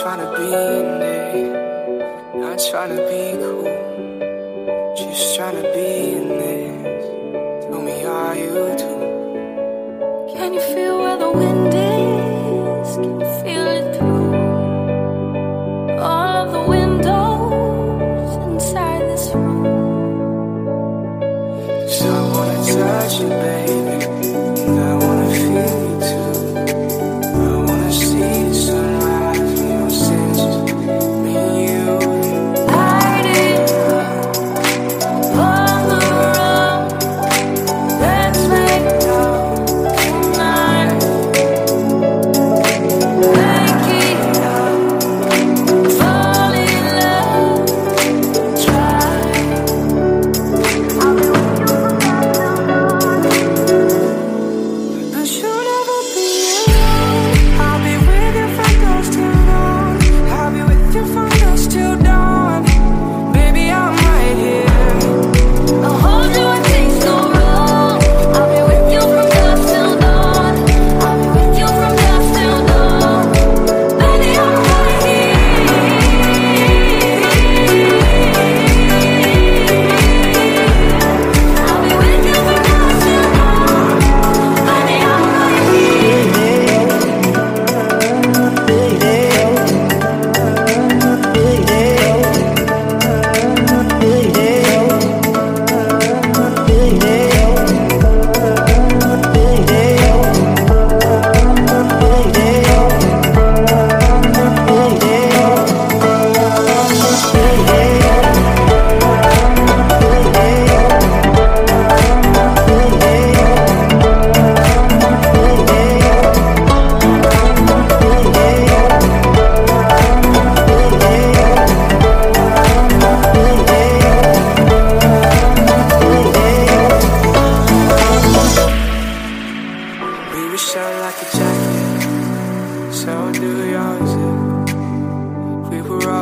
trying to be in it, not trying to be cool, just trying to be in this. Tell me, are you too? Can you feel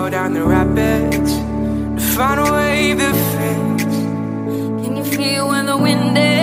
go down the rapids to find a way that fits. Can you feel when the wind is?